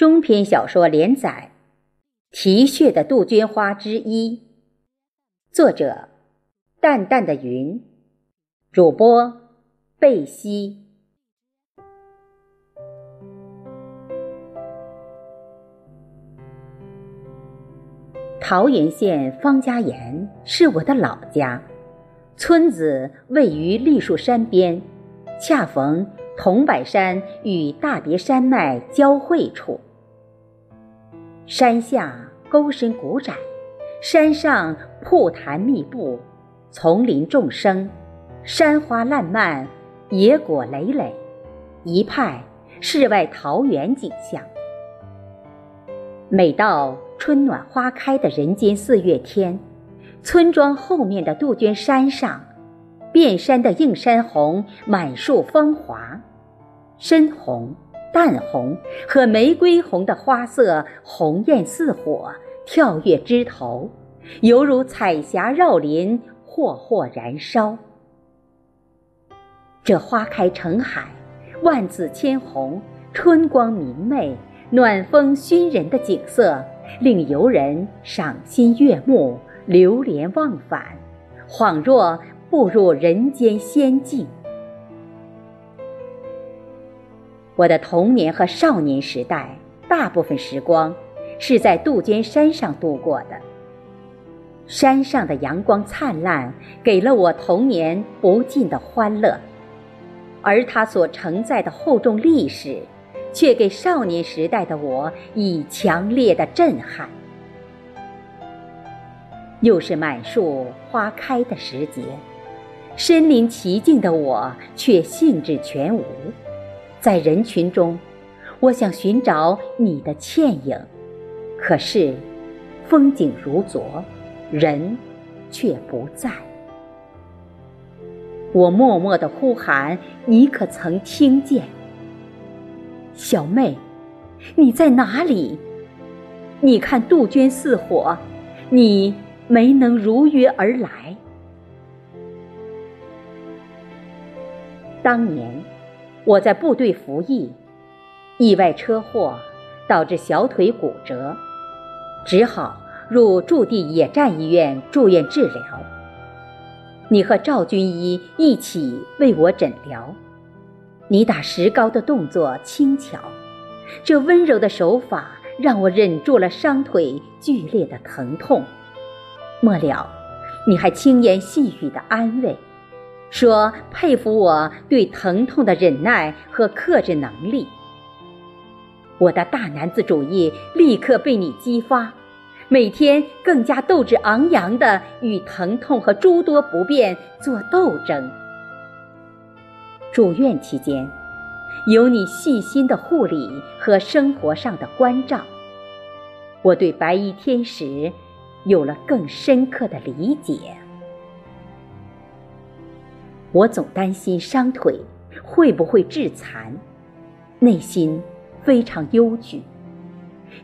中篇小说连载，《啼血的杜鹃花》之一，作者：淡淡的云，主播：贝西。桃源县方家岩是我的老家，村子位于栗树山边，恰逢桐柏山与大别山脉交汇处。山下沟深谷窄，山上瀑潭密布，丛林众生，山花烂漫，野果累累，一派世外桃源景象。每到春暖花开的人间四月天，村庄后面的杜鹃山上，遍山的映山红满树芳华，深红、淡红和玫瑰红的花色红艳似火，跳跃枝头，犹如彩霞绕林，霍霍燃烧。这花开成海，万紫千红，春光明媚。暖风熏人的景色，令游人赏心悦目、流连忘返，恍若步入人间仙境。我的童年和少年时代，大部分时光是在杜鹃山上度过的。山上的阳光灿烂，给了我童年不尽的欢乐，而它所承载的厚重历史。却给少年时代的我以强烈的震撼。又是满树花开的时节，身临其境的我却兴致全无。在人群中，我想寻找你的倩影，可是风景如昨，人却不在。我默默的呼喊，你可曾听见？小妹，你在哪里？你看杜鹃似火，你没能如约而来。当年我在部队服役，意外车祸导致小腿骨折，只好入驻地野战医院住院治疗。你和赵军医一起为我诊疗。你打石膏的动作轻巧，这温柔的手法让我忍住了伤腿剧烈的疼痛。末了，你还轻言细语的安慰，说佩服我对疼痛的忍耐和克制能力。我的大男子主义立刻被你激发，每天更加斗志昂扬地与疼痛和诸多不便做斗争。住院期间，有你细心的护理和生活上的关照，我对白衣天使有了更深刻的理解。我总担心伤腿会不会致残，内心非常忧惧。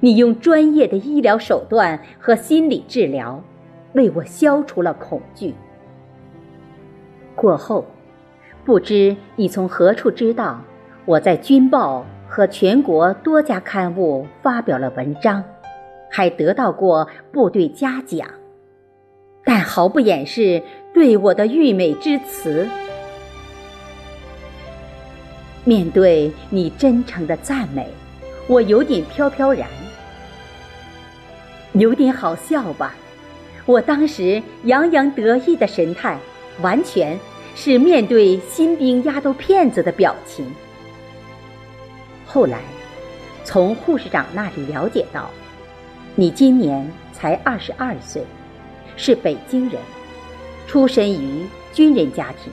你用专业的医疗手段和心理治疗，为我消除了恐惧。过后。不知你从何处知道，我在《军报》和全国多家刊物发表了文章，还得到过部队嘉奖，但毫不掩饰对我的溢美之词。面对你真诚的赞美，我有点飘飘然，有点好笑吧？我当时洋洋得意的神态，完全。是面对新兵丫头片子的表情。后来，从护士长那里了解到，你今年才二十二岁，是北京人，出身于军人家庭，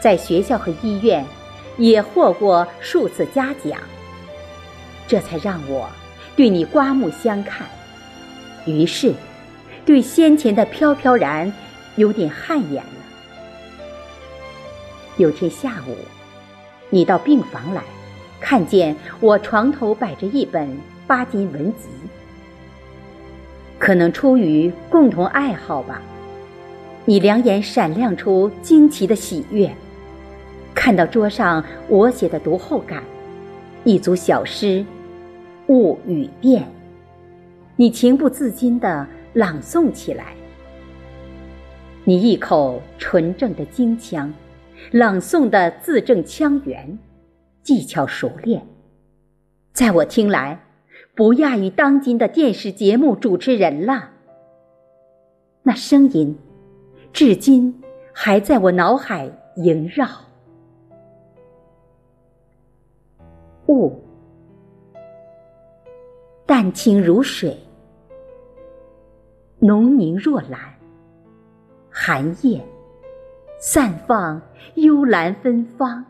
在学校和医院也获过数次嘉奖。这才让我对你刮目相看，于是，对先前的飘飘然有点汗颜了。有天下午，你到病房来，看见我床头摆着一本巴金文集。可能出于共同爱好吧，你两眼闪亮出惊奇的喜悦，看到桌上我写的读后感，一组小诗，物语变，你情不自禁地朗诵起来。你一口纯正的京腔，朗诵的字正腔圆，技巧熟练，在我听来，不亚于当今的电视节目主持人了。那声音，至今还在我脑海萦绕。雾，淡清如水，浓凝若蓝。寒夜，散放幽兰芬芳。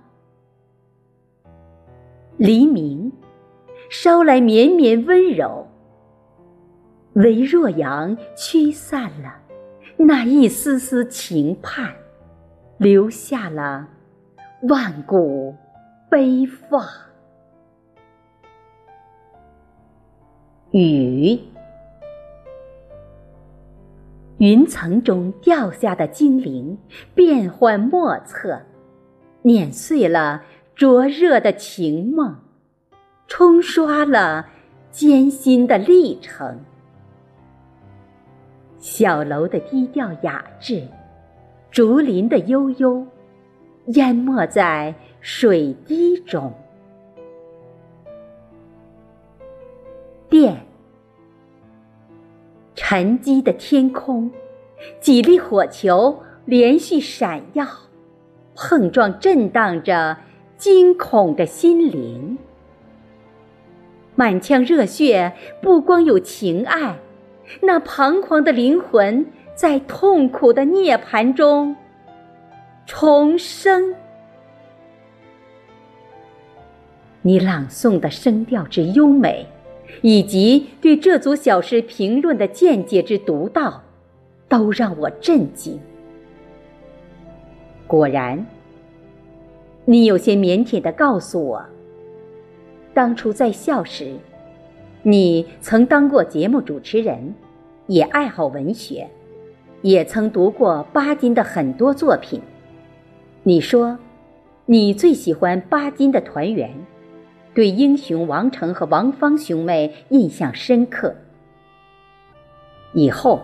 黎明，捎来绵绵温柔。唯若阳驱散了那一丝丝情盼，留下了万古悲放。雨，云层中掉下的精灵，变幻莫测，碾碎了灼热的情梦，冲刷了艰辛的历程。小楼的低调雅致，竹林的悠悠，淹没在水滴中。电，沉积的天空，几粒火球连续闪耀，碰撞震荡着惊恐的心灵。满腔热血，不光有情爱，那彷徨的灵魂在痛苦的涅槃中重生。你朗诵的声调之优美。以及对这组小诗评论的见解之独到，都让我震惊。果然，你有些腼腆的告诉我，当初在校时，你曾当过节目主持人，也爱好文学，也曾读过巴金的很多作品。你说，你最喜欢巴金的《团圆》。对英雄王成和王芳兄妹印象深刻。以后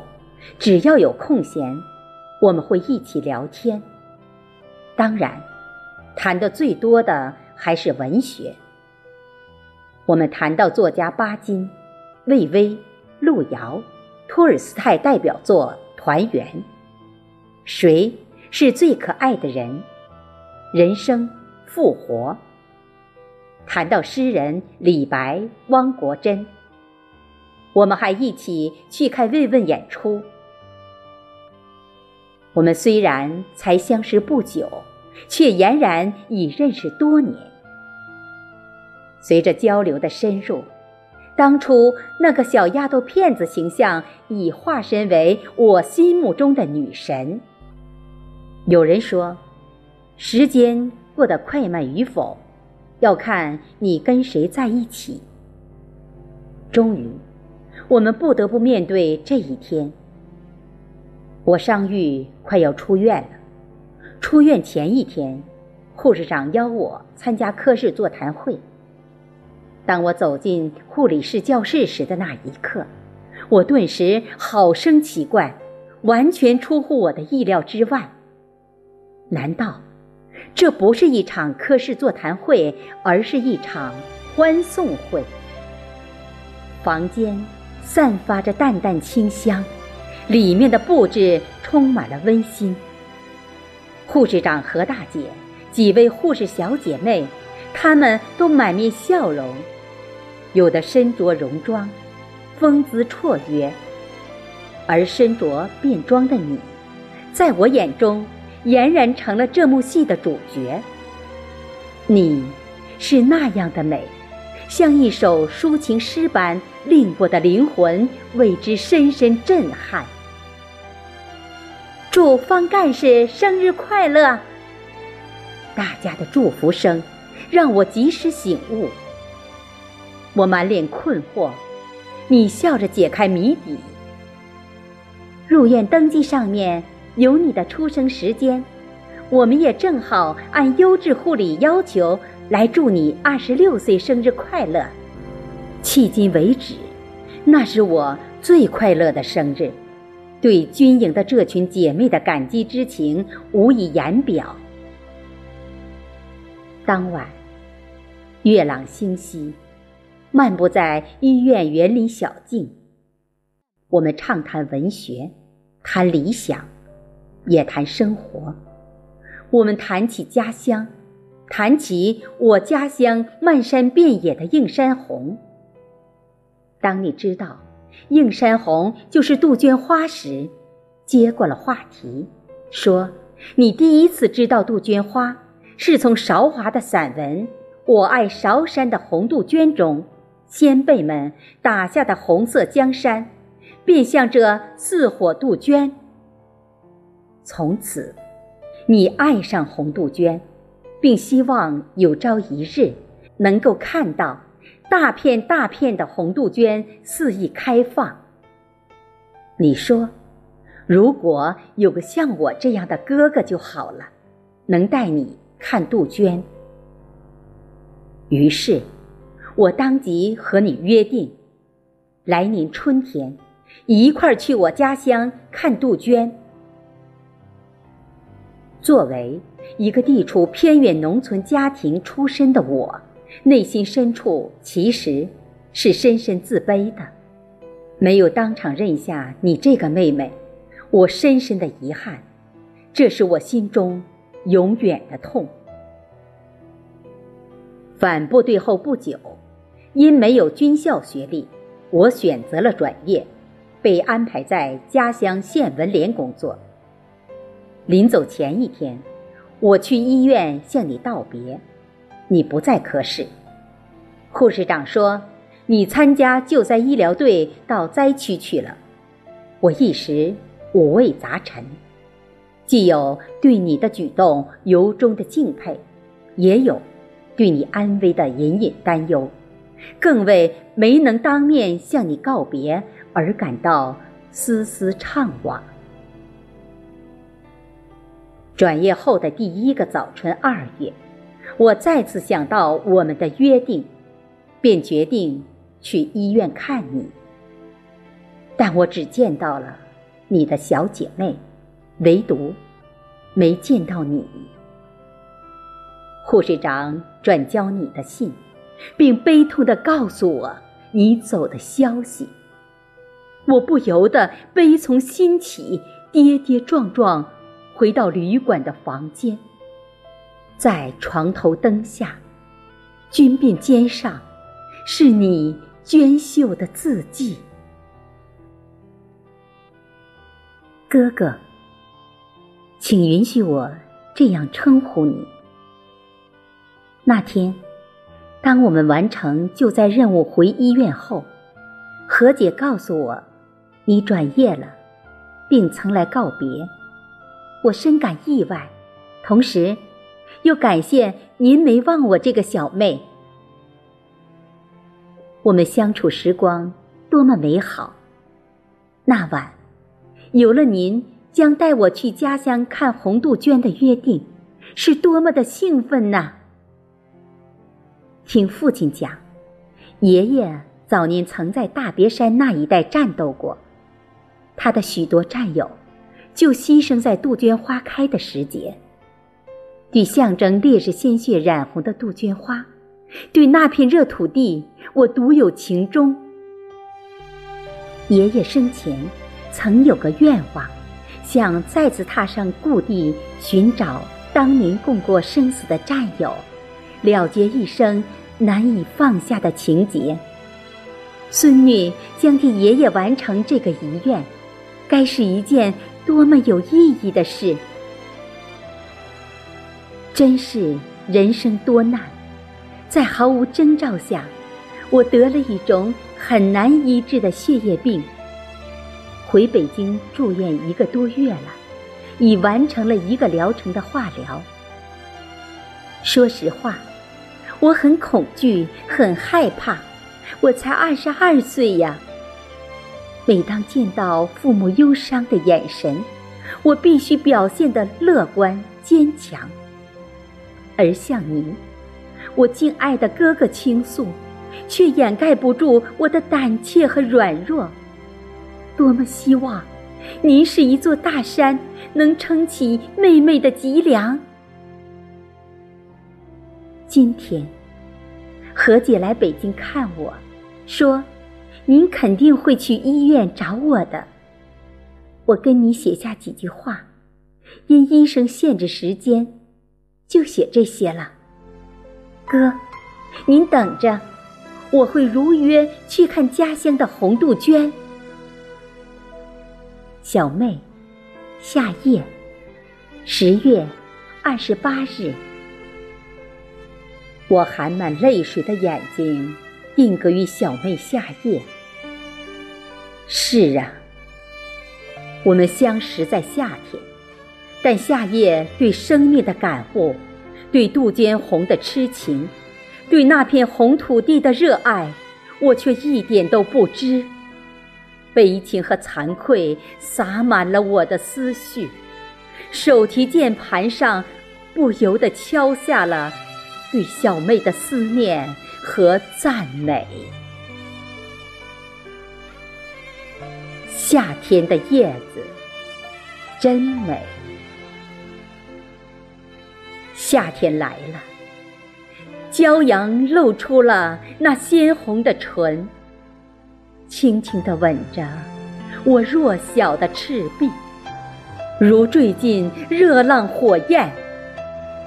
只要有空闲，我们会一起聊天。当然，谈的最多的还是文学。我们谈到作家巴金、魏巍、路遥、托尔斯泰代表作《团圆》，谁是最可爱的人？人生复活。谈到诗人李白、汪国真，我们还一起去看慰问演出。我们虽然才相识不久，却俨然已认识多年。随着交流的深入，当初那个小丫头片子形象已化身为我心目中的女神。有人说，时间过得快慢与否。要看你跟谁在一起。终于，我们不得不面对这一天。我伤愈，快要出院了。出院前一天，护士长邀我参加科室座谈会。当我走进护理室教室时的那一刻，我顿时好生奇怪，完全出乎我的意料之外。难道？这不是一场科室座谈会，而是一场欢送会。房间散发着淡淡清香，里面的布置充满了温馨。护士长何大姐，几位护士小姐妹，他们都满面笑容，有的身着戎装，风姿绰约，而身着便装的你，在我眼中。俨然成了这幕戏的主角。你，是那样的美，像一首抒情诗般，令我的灵魂为之深深震撼。祝方干事生日快乐！大家的祝福声让我及时醒悟。我满脸困惑，你笑着解开谜底。入院登记上面。有你的出生时间，我们也正好按优质护理要求来祝你二十六岁生日快乐。迄今为止，那是我最快乐的生日，对军营的这群姐妹的感激之情无以言表。当晚，月朗星稀，漫步在医院园林小径，我们畅谈文学，谈理想，也谈生活。我们谈起家乡，谈起我家乡漫山遍野的映山红。当你知道映山红就是杜鹃花时，接过了话题，说：“你第一次知道杜鹃花，是从韶华的散文《我爱韶山的红杜鹃》中，先辈们打下的红色江山，便像这似火杜鹃。从此，你爱上红杜鹃，并希望有朝一日能够看到。”大片大片的红杜鹃肆意开放。你说，如果有个像我这样的哥哥就好了，能带你看杜鹃。于是，我当即和你约定，来年春天一块儿去我家乡看杜鹃。作为一个地处偏远农村家庭出身的我。内心深处其实是深深自卑的，没有当场认下你这个妹妹，我深深的遗憾，这是我心中永远的痛。返部队后不久，因没有军校学历，我选择了转业，被安排在家乡县文联工作。临走前一天，我去医院向你道别。你不在科室，护士长说你参加救灾医疗队到灾区去了。我一时五味杂陈，既有对你的举动由衷的敬佩，也有对你安危的隐隐担忧，更为没能当面向你告别而感到丝丝怅惘。转业后的第一个早春二月。我再次想到我们的约定，便决定去医院看你。但我只见到了你的小姐妹，唯独没见到你。护士长转交你的信，并悲痛地告诉我你走的消息。我不由得悲从心起，跌跌撞撞回到旅馆的房间。在床头灯下，军便肩上，是你娟秀的字迹。哥哥，请允许我这样称呼你。那天，当我们完成救灾任务回医院后，何姐告诉我，你转业了，并曾来告别。我深感意外，同时。又感谢您没忘我这个小妹。我们相处时光多么美好。那晚，有了您将带我去家乡看红杜鹃的约定，是多么的兴奋呐！听父亲讲，爷爷早年曾在大别山那一带战斗过，他的许多战友就牺牲在杜鹃花开的时节。对象征烈士鲜血染红的杜鹃花，对那片热土地，我独有情衷。爷爷生前曾有个愿望，想再次踏上故地，寻找当年共过生死的战友，了结一生难以放下的情结。孙女将替爷爷完成这个遗愿，该是一件多么有意义的事！真是人生多难，在毫无征兆下，我得了一种很难医治的血液病。回北京住院一个多月了，已完成了一个疗程的化疗。说实话，我很恐惧，很害怕。我才二十二岁呀。每当见到父母忧伤的眼神，我必须表现得乐观坚强。而向您，我敬爱的哥哥倾诉，却掩盖不住我的胆怯和软弱。多么希望您是一座大山，能撑起妹妹的脊梁。今天，何姐来北京看我，说：“您肯定会去医院找我的。”我跟你写下几句话，因医生限制时间，就写这些了。哥，您等着，我会如约去看家乡的红杜鹃。小妹，夏夜，十月二十八日。我含满泪水的眼睛定格于小妹夏夜。是啊。我们相识在夏天，但夏夜对生命的感悟，对杜鹃红的痴情，对那片红土地的热爱，我却一点都不知。悲情和惭愧洒满了我的思绪，手提键盘上不由得敲下了对小妹的思念和赞美。夏天的叶子真美，夏天来了，骄阳露出了那鲜红的唇，轻轻地吻着我弱小的赤壁，如坠进热浪火焰，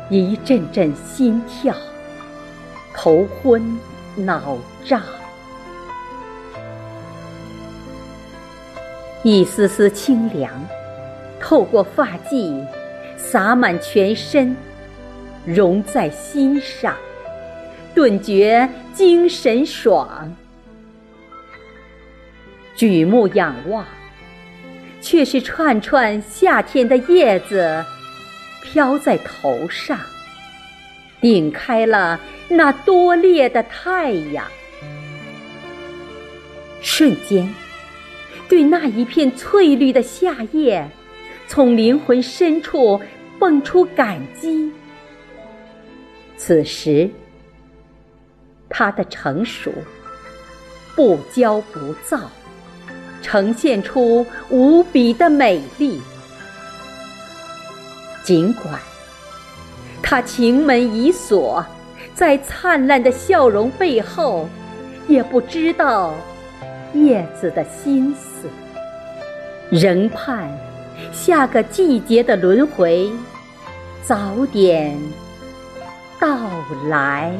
一阵阵心跳，头昏脑胀。一丝丝清凉，透过发髻，洒满全身，融在心上，顿觉精神爽。举目仰望，却是串串夏天的叶子飘在头上，顶开了那多烈的太阳，瞬间。对那一片翠绿的夏夜，从灵魂深处蹦出感激。此时，它的成熟，不骄不躁，呈现出无比的美丽。尽管它情门已锁，在灿烂的笑容背后，也不知道。叶子的心思，仍盼下个季节的轮回早点到来。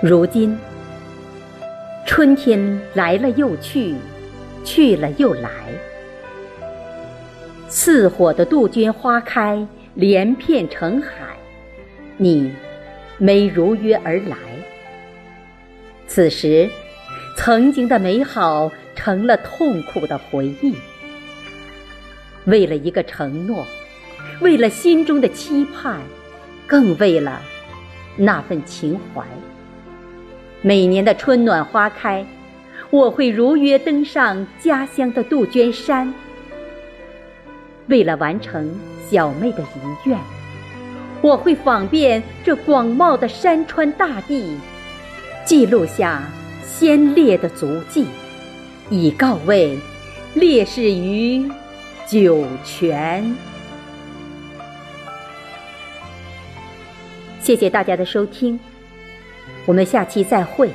如今，春天来了又去，去了又来，似火的杜鹃花开，连片成海，你没如约而来。此时，曾经的美好成了痛苦的回忆。为了一个承诺，为了心中的期盼，更为了那份情怀。每年的春暖花开，我会如约登上家乡的杜鹃山。为了完成小妹的遗愿，我会访遍这广袤的山川大地。记录下先烈的足迹，以告慰烈士于九泉。谢谢大家的收听，我们下期再会。